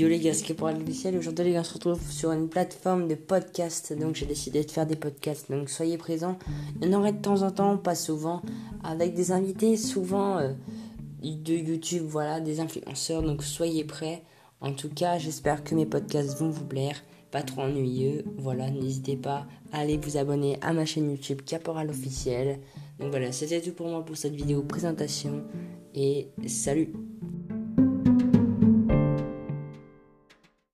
Yo les gars, c'est Caporal officiel. Aujourd'hui les gars, on se retrouve sur une plateforme de podcast. Donc j'ai décidé de faire des podcasts. Donc soyez présents. Il y en aurait de temps en temps, pas souvent, avec des invités, souvent euh, de YouTube, voilà, des influenceurs. Donc soyez prêts. En tout cas, j'espère que mes podcasts vont vous plaire. Pas trop ennuyeux. Voilà, n'hésitez pas à aller vous abonner à ma chaîne YouTube Caporal officiel. Donc voilà, c'était tout pour moi pour cette vidéo présentation. Et salut